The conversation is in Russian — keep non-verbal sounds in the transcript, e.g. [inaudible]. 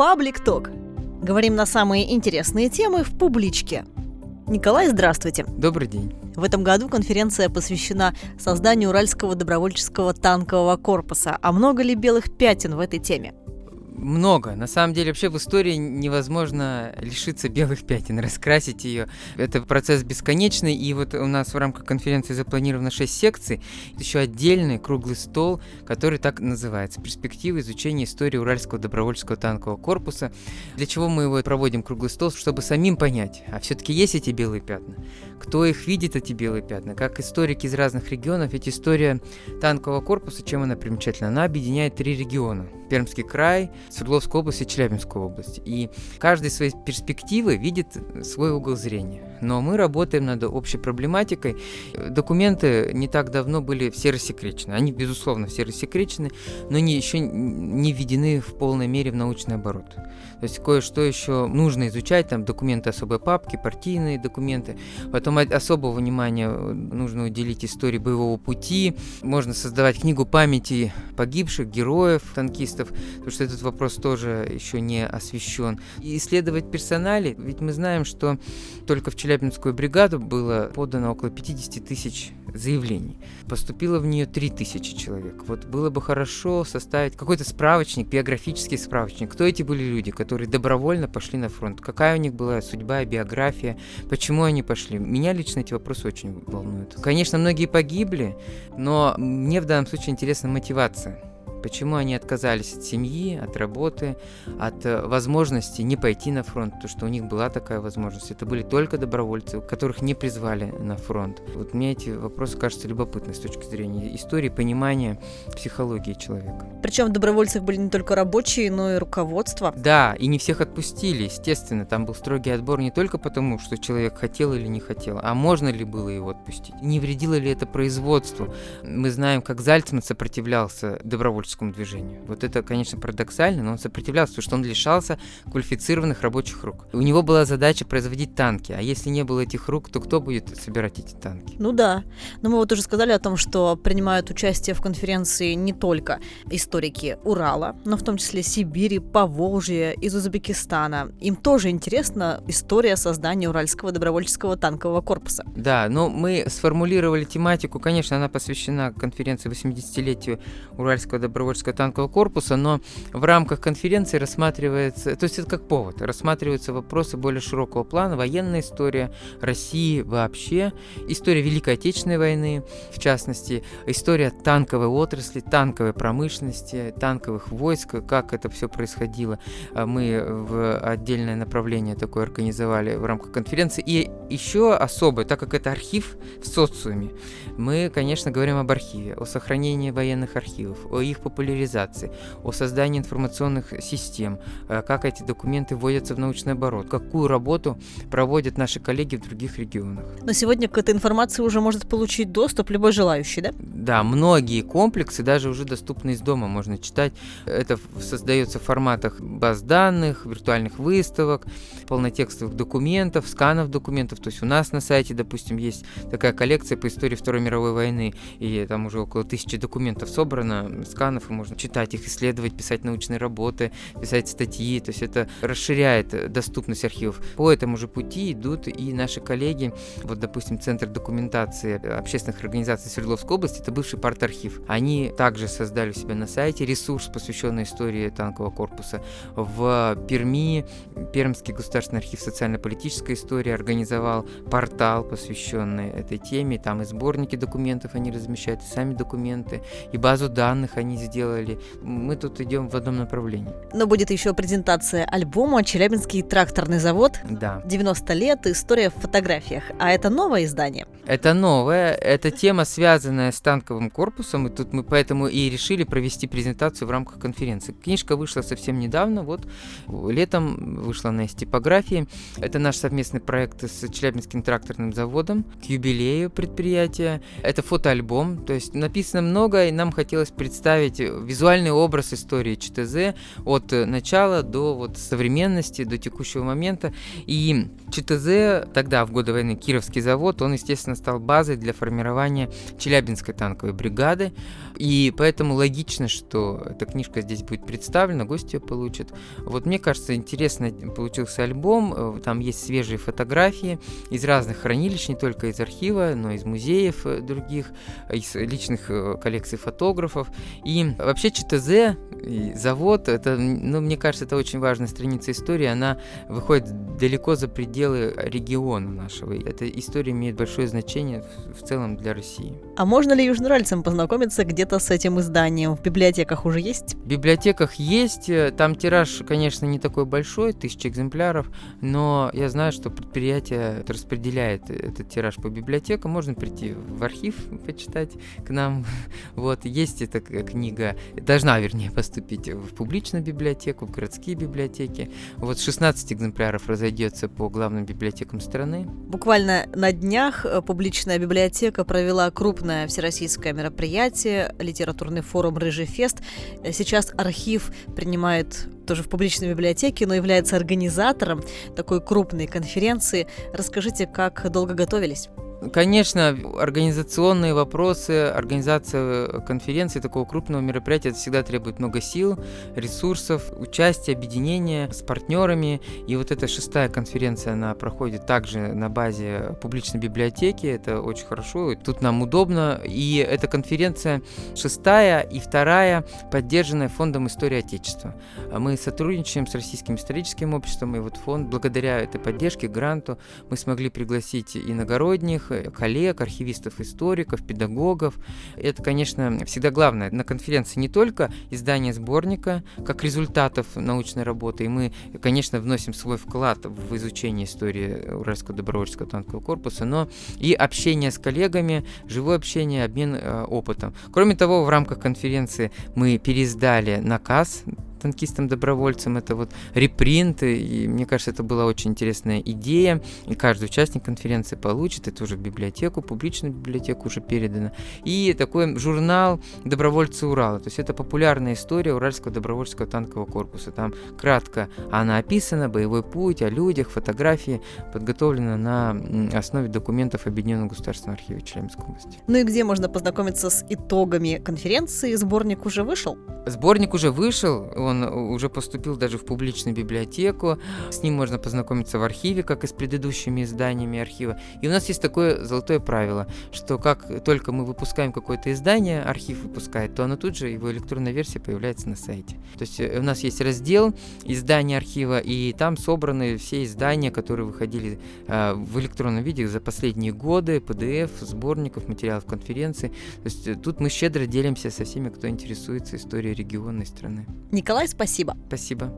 Паблик Ток. Говорим на самые интересные темы в публичке. Николай, здравствуйте. Добрый день. В этом году конференция посвящена созданию Уральского добровольческого танкового корпуса. А много ли белых пятен в этой теме? Много. На самом деле, вообще в истории невозможно лишиться белых пятен, раскрасить ее. Это процесс бесконечный, и вот у нас в рамках конференции запланировано 6 секций. Еще отдельный круглый стол, который так называется «Перспективы изучения истории Уральского добровольческого танкового корпуса». Для чего мы его проводим круглый стол? Чтобы самим понять, а все-таки есть эти белые пятна? Кто их видит, эти белые пятна? Как историки из разных регионов, ведь история танкового корпуса, чем она примечательна? Она объединяет три региона. Пермский край, Свердловскую область и Челябинскую область. И каждый своей перспективы видит свой угол зрения. Но мы работаем над общей проблематикой. Документы не так давно были все рассекречены. Они, безусловно, все рассекречены, но они еще не введены в полной мере в научный оборот. То есть кое-что еще нужно изучать, там документы особой папки, партийные документы. Потом особого внимания нужно уделить истории боевого пути. Можно создавать книгу памяти погибших, героев, танкистов, потому что этот вопрос тоже еще не освещен. И исследовать персонали, ведь мы знаем, что только в Челябинскую бригаду было подано около 50 тысяч заявлений. Поступило в нее 3000 человек. Вот было бы хорошо составить какой-то справочник, биографический справочник. Кто эти были люди, которые добровольно пошли на фронт? Какая у них была судьба, биография? Почему они пошли? Меня лично эти вопросы очень волнуют. Конечно, многие погибли, но мне в данном случае интересна мотивация Почему они отказались от семьи, от работы, от э, возможности не пойти на фронт, потому что у них была такая возможность. Это были только добровольцы, которых не призвали на фронт. Вот мне эти вопросы кажутся любопытны с точки зрения истории, понимания психологии человека. Причем в добровольцах были не только рабочие, но и руководство. Да, и не всех отпустили, естественно. Там был строгий отбор не только потому, что человек хотел или не хотел, а можно ли было его отпустить. Не вредило ли это производству. Мы знаем, как Зальцман сопротивлялся добровольцам творческому движению. Вот это, конечно, парадоксально, но он сопротивлялся, потому что он лишался квалифицированных рабочих рук. У него была задача производить танки, а если не было этих рук, то кто будет собирать эти танки? Ну да. Но мы вот уже сказали о том, что принимают участие в конференции не только историки Урала, но в том числе Сибири, Поволжья, из Узбекистана. Им тоже интересна история создания Уральского добровольческого танкового корпуса. Да, но мы сформулировали тематику, конечно, она посвящена конференции 80-летию Уральского добровольческого добровольческого танкового корпуса, но в рамках конференции рассматривается, то есть это как повод, рассматриваются вопросы более широкого плана, военная история России вообще, история Великой Отечественной войны, в частности, история танковой отрасли, танковой промышленности, танковых войск, как это все происходило. А мы в отдельное направление такое организовали в рамках конференции. И еще особое, так как это архив в социуме, мы, конечно, говорим об архиве, о сохранении военных архивов, о их популяризации, о создании информационных систем, э, как эти документы вводятся в научный оборот, какую работу проводят наши коллеги в других регионах. Но сегодня к этой информации уже может получить доступ любой желающий, да? Да, многие комплексы даже уже доступны из дома, можно читать. Это создается в форматах баз данных, виртуальных выставок, полнотекстовых документов, сканов документов. То есть у нас на сайте, допустим, есть такая коллекция по истории Второй мировой войны, и там уже около тысячи документов собрано, сканов и можно читать их, исследовать, писать научные работы, писать статьи. То есть это расширяет доступность архивов. По этому же пути идут и наши коллеги. Вот, допустим, Центр документации общественных организаций Свердловской области, это бывший парт-архив. Они также создали у себя на сайте ресурс, посвященный истории танкового корпуса. В Перми Пермский государственный архив социально-политической истории организовал портал, посвященный этой теме. Там и сборники документов они размещают, и сами документы, и базу данных они сделали. Мы тут идем в одном направлении. Но будет еще презентация альбома «Челябинский тракторный завод». Да. 90 лет, история в фотографиях. А это новое издание? Это новое. Это тема, связанная с танковым корпусом. И тут мы поэтому и решили провести презентацию в рамках конференции. Книжка вышла совсем недавно. Вот летом вышла на типографии. Это наш совместный проект с Челябинским тракторным заводом к юбилею предприятия. Это фотоальбом. То есть написано много, и нам хотелось представить визуальный образ истории ЧТЗ от начала до вот современности, до текущего момента. И ЧТЗ тогда, в годы войны, Кировский завод, он, естественно, стал базой для формирования Челябинской танковой бригады. И поэтому логично, что эта книжка здесь будет представлена, гости ее получат. Вот мне кажется, интересно получился альбом. Э, там есть свежие фотографии из разных хранилищ, не только из архива, но и из музеев э, других, из личных э, коллекций фотографов. И вообще ЧТЗ и завод, это, ну, мне кажется, это очень важная страница истории. Она выходит далеко за пределы региона нашего. Эта история имеет большое значение в, целом для России. А можно ли южноральцам познакомиться где-то с этим изданием? В библиотеках уже есть? В библиотеках есть. Там тираж, конечно, не такой большой, тысяча экземпляров, но я знаю, что предприятие распределяет этот тираж по библиотекам. Можно прийти в архив, почитать к нам. [laughs] Вот, есть эта книга, должна, вернее, поступить в публичную библиотеку, в городские библиотеки. Вот 16 экземпляров разойдется по главным библиотекам страны. Буквально на днях э, публичная библиотека провела крупное всероссийское мероприятие, литературный форум «Рыжий фест». Сейчас архив принимает тоже в публичной библиотеке, но является организатором такой крупной конференции. Расскажите, как долго готовились? Конечно, организационные вопросы, организация конференции, такого крупного мероприятия, это всегда требует много сил, ресурсов, участия, объединения с партнерами. И вот эта шестая конференция, она проходит также на базе публичной библиотеки. Это очень хорошо, тут нам удобно. И эта конференция шестая и вторая, поддержанная Фондом истории Отечества. Мы сотрудничаем с Российским историческим обществом, и вот фонд, благодаря этой поддержке, гранту, мы смогли пригласить иногородних, коллег, архивистов, историков, педагогов. Это, конечно, всегда главное. На конференции не только издание сборника, как результатов научной работы, и мы, конечно, вносим свой вклад в изучение истории Уральского добровольческого танкового корпуса, но и общение с коллегами, живое общение, обмен э, опытом. Кроме того, в рамках конференции мы переиздали наказ танкистам-добровольцам, это вот репринты, и мне кажется, это была очень интересная идея, и каждый участник конференции получит, это уже в библиотеку, публичную библиотеку уже передано, и такой журнал «Добровольцы Урала», то есть это популярная история Уральского добровольческого танкового корпуса, там кратко она описана, боевой путь, о людях, фотографии, подготовлена на основе документов Объединенного государственного архива Челябинской области. Ну и где можно познакомиться с итогами конференции? Сборник уже вышел? Сборник уже вышел, он уже поступил даже в публичную библиотеку. С ним можно познакомиться в архиве, как и с предыдущими изданиями архива. И у нас есть такое золотое правило, что как только мы выпускаем какое-то издание, архив выпускает, то оно тут же, его электронная версия появляется на сайте. То есть э, у нас есть раздел издания архива, и там собраны все издания, которые выходили э, в электронном виде за последние годы, PDF, сборников, материалов конференции. То есть э, тут мы щедро делимся со всеми, кто интересуется историей региона страны. Николай, спасибо. Спасибо.